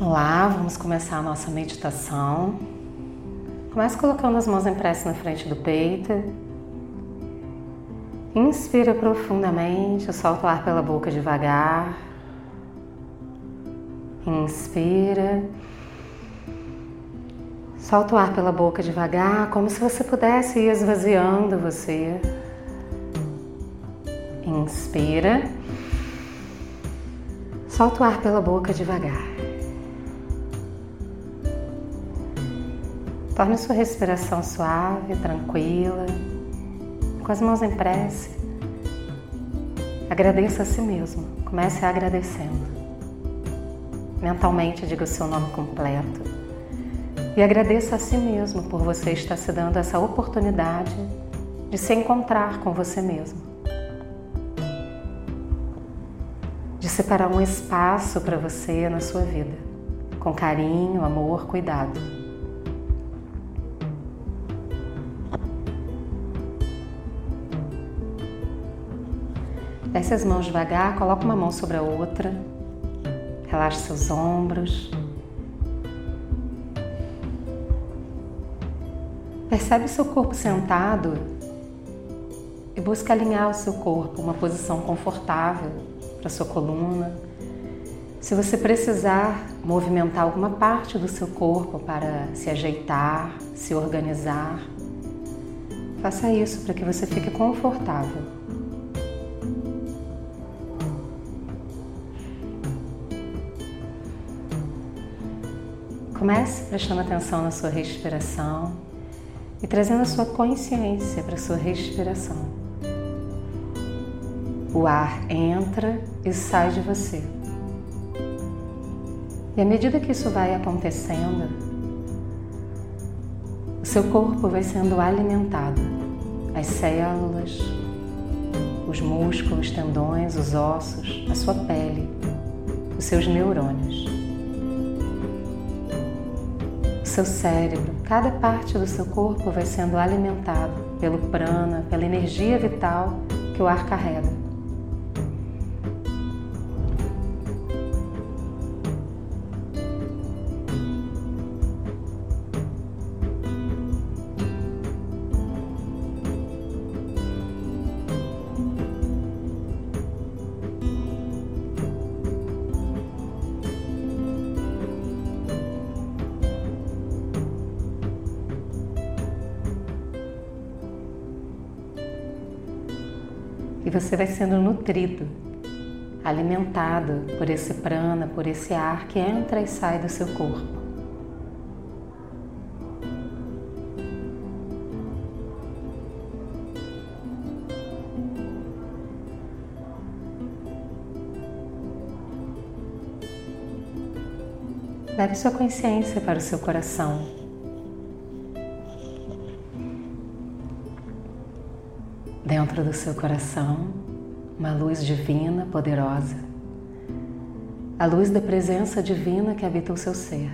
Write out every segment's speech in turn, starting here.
Olá, vamos começar a nossa meditação. Comece colocando as mãos em prece na frente do peito. Inspira profundamente, solta o ar pela boca devagar. Inspira. Solta o ar pela boca devagar, como se você pudesse ir esvaziando você. Inspira. Solta o ar pela boca devagar. Torne sua respiração suave, tranquila, com as mãos em prece. Agradeça a si mesmo. Comece agradecendo. Mentalmente diga o seu nome completo. E agradeça a si mesmo por você estar se dando essa oportunidade de se encontrar com você mesmo. De separar um espaço para você na sua vida, com carinho, amor, cuidado. Desce as mãos devagar, coloca uma mão sobre a outra. Relaxe seus ombros. Percebe o seu corpo sentado e busca alinhar o seu corpo, uma posição confortável para sua coluna. Se você precisar movimentar alguma parte do seu corpo para se ajeitar, se organizar, faça isso para que você fique confortável. Comece prestando atenção na sua respiração e trazendo a sua consciência para a sua respiração. O ar entra e sai de você. E à medida que isso vai acontecendo, o seu corpo vai sendo alimentado. As células, os músculos, tendões, os ossos, a sua pele, os seus neurônios seu cérebro, cada parte do seu corpo vai sendo alimentado pelo prana, pela energia vital que o ar carrega. E você vai sendo nutrido, alimentado por esse prana, por esse ar que entra e sai do seu corpo. Leve sua consciência para o seu coração. Dentro do seu coração, uma luz divina, poderosa, a luz da presença divina que habita o seu ser.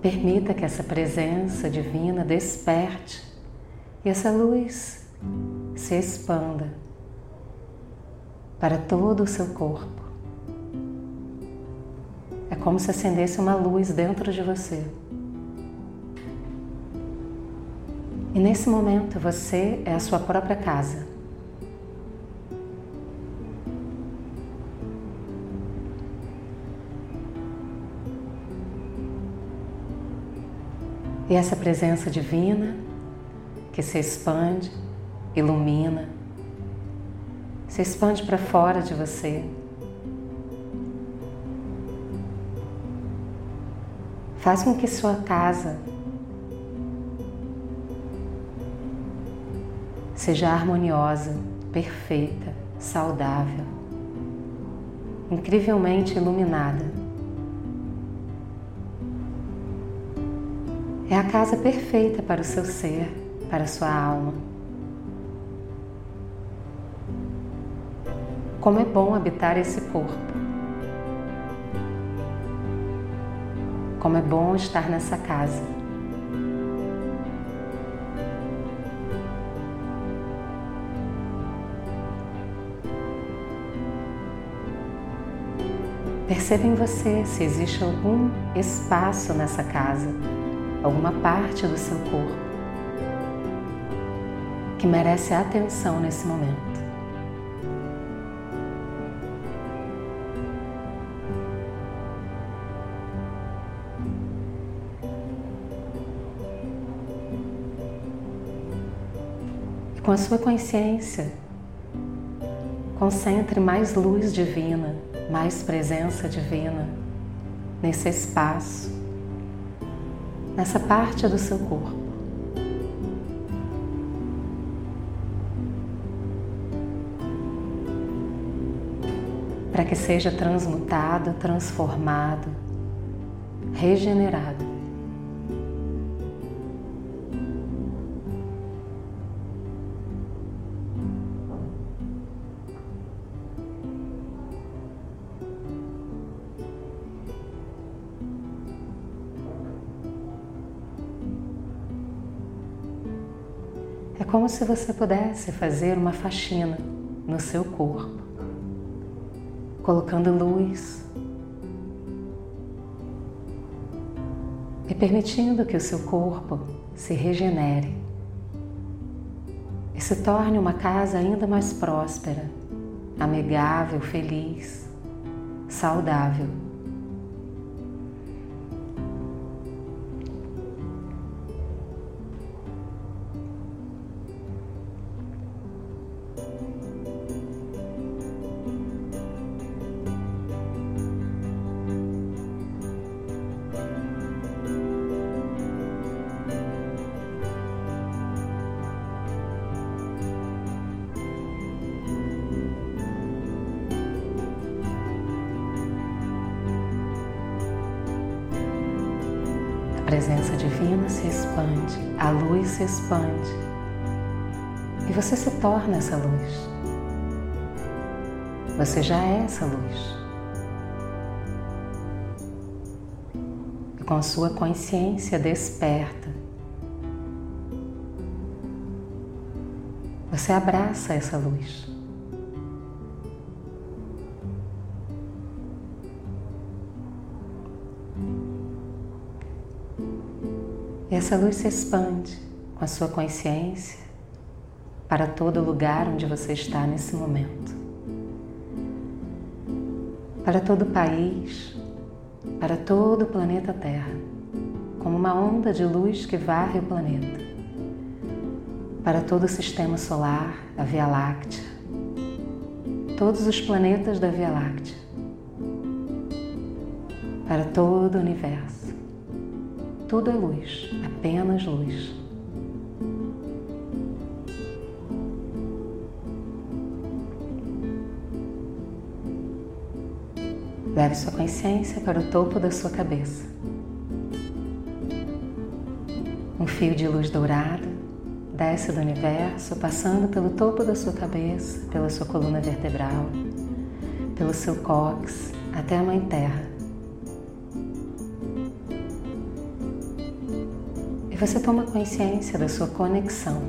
Permita que essa presença divina desperte e essa luz se expanda para todo o seu corpo. É como se acendesse uma luz dentro de você. E nesse momento você é a sua própria casa. E essa presença divina que se expande, ilumina, se expande para fora de você. Faz com que sua casa seja harmoniosa, perfeita, saudável, incrivelmente iluminada. É a casa perfeita para o seu ser para sua alma. Como é bom habitar esse corpo. como é bom estar nessa casa. Perceba em você se existe algum espaço nessa casa, alguma parte do seu corpo que merece atenção nesse momento. com a sua consciência, concentre mais luz divina, mais presença divina nesse espaço, nessa parte do seu corpo. Que seja transmutado, transformado, regenerado. É como se você pudesse fazer uma faxina no seu corpo, colocando luz e permitindo que o seu corpo se regenere e se torne uma casa ainda mais próspera, amigável, feliz, saudável. Divina se expande, a luz se expande e você se torna essa luz. Você já é essa luz. E com a sua consciência desperta, você abraça essa luz. Essa luz se expande com a sua consciência para todo lugar onde você está nesse momento. Para todo o país, para todo o planeta Terra, como uma onda de luz que varre o planeta. Para todo o sistema solar, a Via Láctea, todos os planetas da Via Láctea, para todo o universo. Tudo é luz, apenas luz. Leve sua consciência para o topo da sua cabeça. Um fio de luz dourada desce do universo, passando pelo topo da sua cabeça, pela sua coluna vertebral, pelo seu cóccix até a Mãe Terra. E você toma consciência da sua conexão.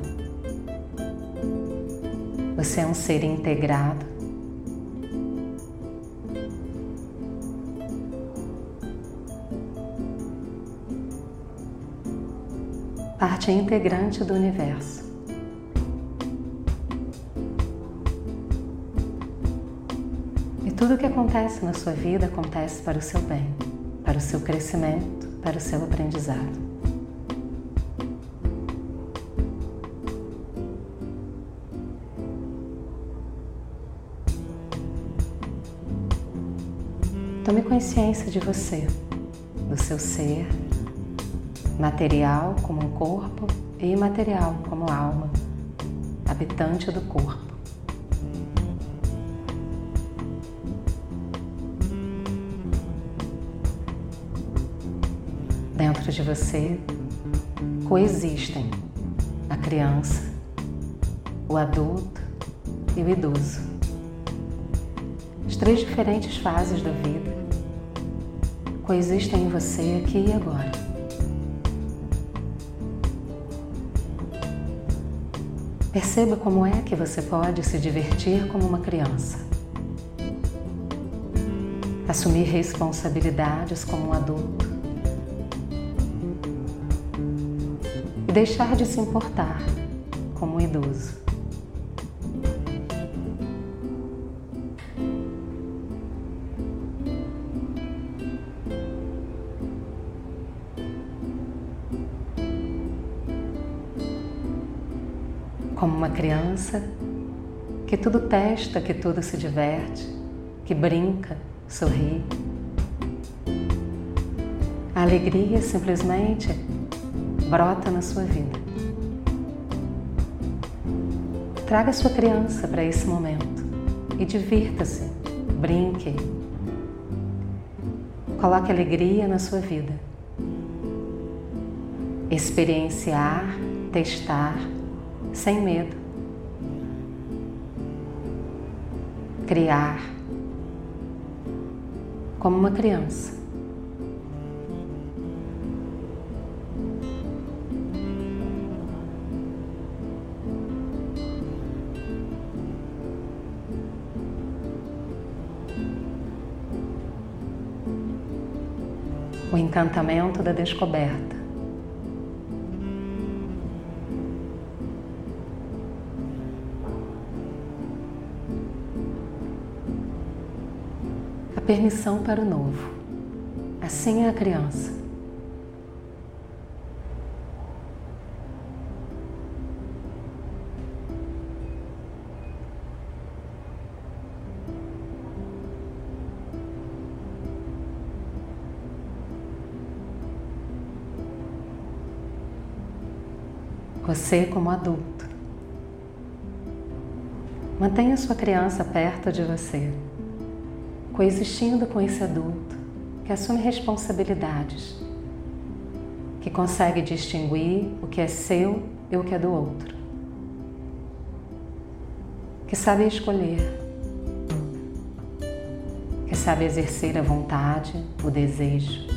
Você é um ser integrado. Parte integrante do universo. E tudo o que acontece na sua vida acontece para o seu bem, para o seu crescimento, para o seu aprendizado. Tome consciência de você, do seu ser, material como um corpo e imaterial como alma, habitante do corpo. Dentro de você coexistem a criança, o adulto e o idoso. As três diferentes fases da vida coexistem em você aqui e agora. Perceba como é que você pode se divertir como uma criança. Assumir responsabilidades como um adulto. E deixar de se importar como um idoso. Como uma criança que tudo testa, que tudo se diverte, que brinca, sorri. A alegria simplesmente brota na sua vida. Traga sua criança para esse momento e divirta-se, brinque. Coloque alegria na sua vida. Experienciar, testar, sem medo. Criar como uma criança. O encantamento da descoberta. Permissão para o novo. Assim é a criança. Você como adulto. Mantenha sua criança perto de você coexistindo com esse adulto que assume responsabilidades, que consegue distinguir o que é seu e o que é do outro, que sabe escolher, que sabe exercer a vontade, o desejo,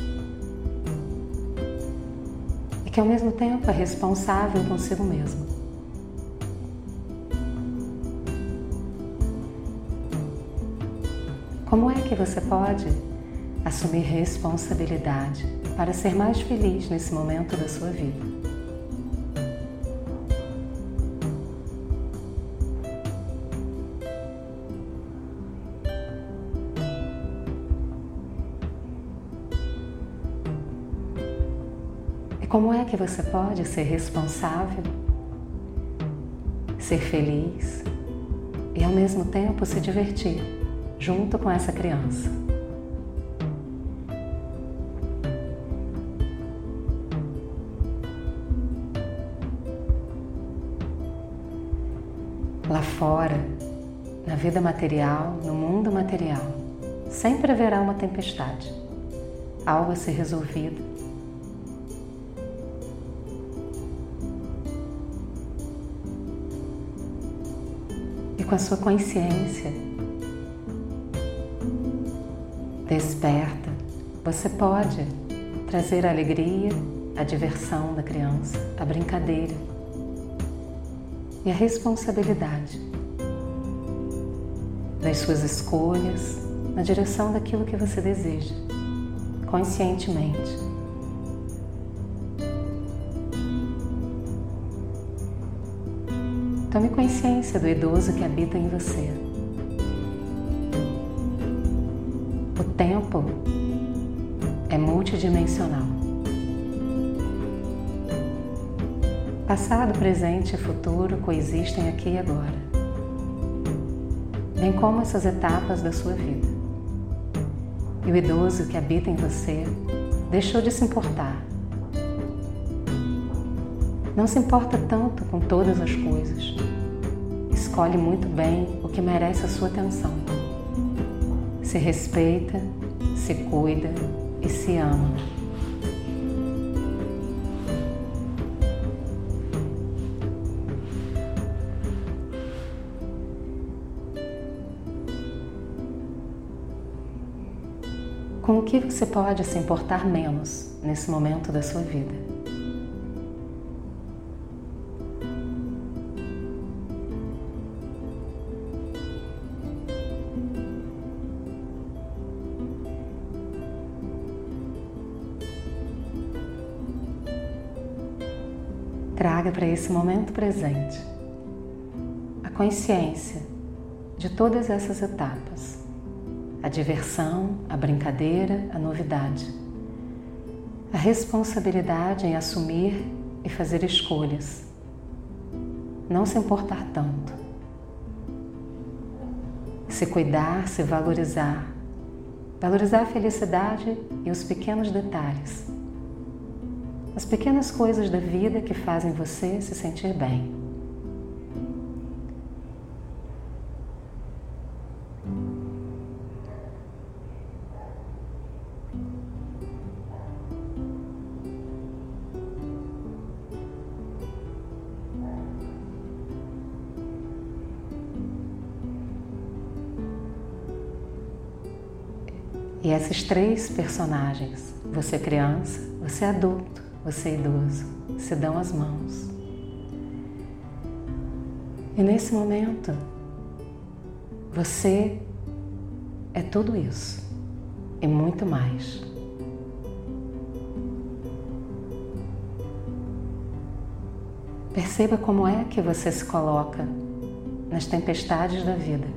e que ao mesmo tempo é responsável consigo mesmo. Como é que você pode assumir responsabilidade para ser mais feliz nesse momento da sua vida? E como é que você pode ser responsável, ser feliz e ao mesmo tempo se divertir? Junto com essa criança. Lá fora, na vida material, no mundo material, sempre haverá uma tempestade, algo a ser resolvido. E com a sua consciência desperta, você pode trazer a alegria, a diversão da criança, a brincadeira e a responsabilidade das suas escolhas na direção daquilo que você deseja, conscientemente. Tome consciência do idoso que habita em você. Passado, presente e futuro coexistem aqui e agora, bem como essas etapas da sua vida. E o idoso que habita em você deixou de se importar. Não se importa tanto com todas as coisas. Escolhe muito bem o que merece a sua atenção se respeita, se cuida e se ama. Que você pode se importar menos nesse momento da sua vida. Traga para esse momento presente a consciência de todas essas etapas: a diversão, a brincadeira, a novidade, a responsabilidade em assumir e fazer escolhas, não se importar tanto, se cuidar, se valorizar, valorizar a felicidade e os pequenos detalhes. As pequenas coisas da vida que fazem você se sentir bem. E esses três personagens, você criança, você adulto você idoso, se dão as mãos. E nesse momento, você é tudo isso e muito mais. Perceba como é que você se coloca nas tempestades da vida.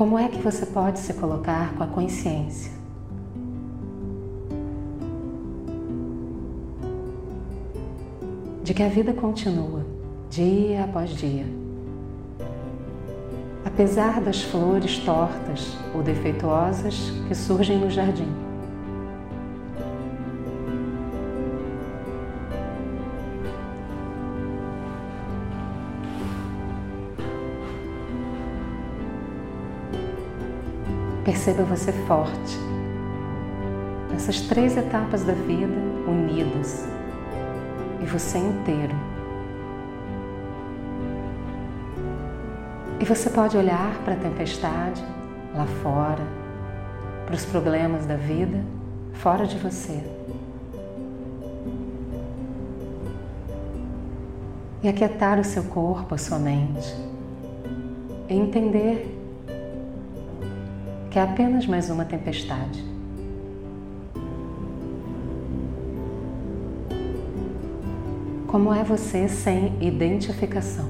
Como é que você pode se colocar com a consciência? De que a vida continua, dia após dia. Apesar das flores tortas ou defeituosas que surgem no jardim. Perceba você forte nessas três etapas da vida unidas e você inteiro. E você pode olhar para a tempestade lá fora, para os problemas da vida fora de você. E aquietar o seu corpo, a sua mente, e entender que é apenas mais uma tempestade. Como é você sem identificação?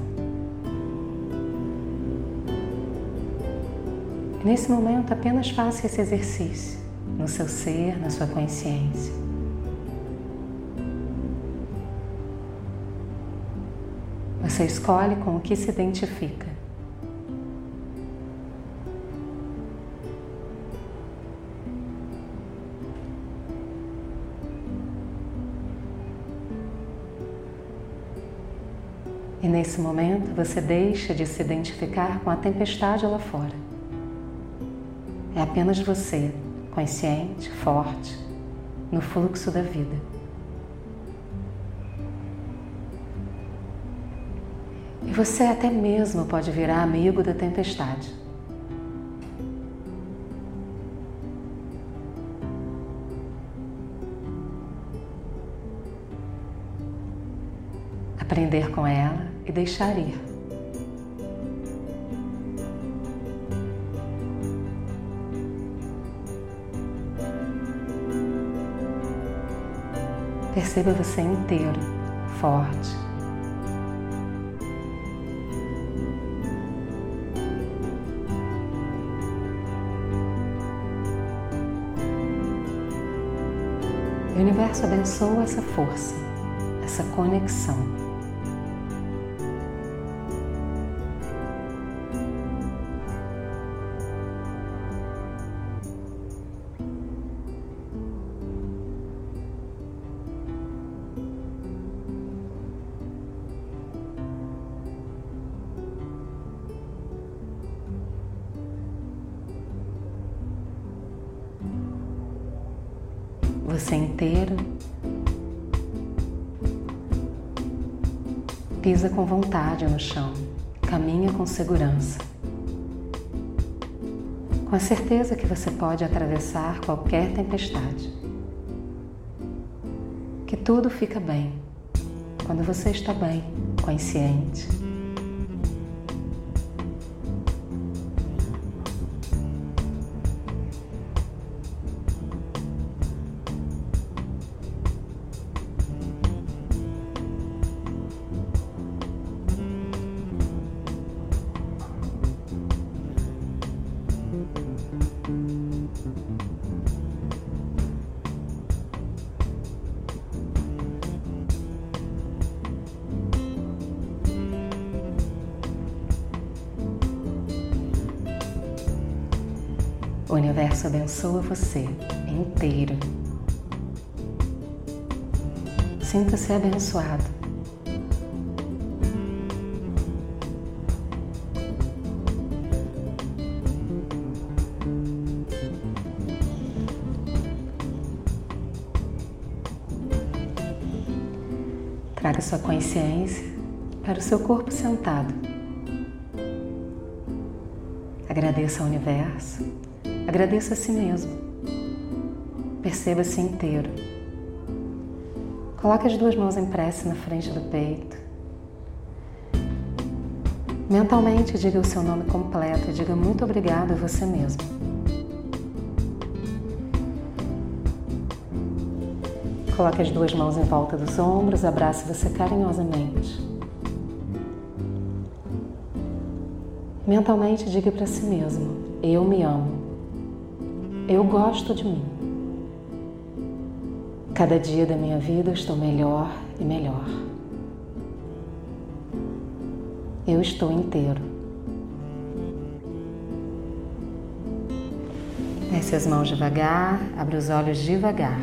Nesse momento, apenas faça esse exercício no seu ser, na sua consciência. Você escolhe com o que se identifica. E nesse momento você deixa de se identificar com a tempestade lá fora. É apenas você, consciente, forte, no fluxo da vida. E você até mesmo pode virar amigo da tempestade. Aprender com ela e deixar ir. Perceba você inteiro, forte. O universo abençoa essa força, essa conexão. Você inteiro. Pisa com vontade no chão, caminha com segurança, com a certeza que você pode atravessar qualquer tempestade. Que tudo fica bem quando você está bem, consciente. Universo abençoa você inteiro. Sinta-se abençoado. Traga sua consciência para o seu corpo sentado. Agradeça ao universo Agradeça a si mesmo. Perceba-se inteiro. Coloque as duas mãos em prece na frente do peito. Mentalmente diga o seu nome completo e diga muito obrigado a você mesmo. Coloque as duas mãos em volta dos ombros, abrace você carinhosamente. Mentalmente diga para si mesmo: Eu me amo. Eu gosto de mim. Cada dia da minha vida estou melhor e melhor. Eu estou inteiro. Desce as mãos devagar, abre os olhos devagar.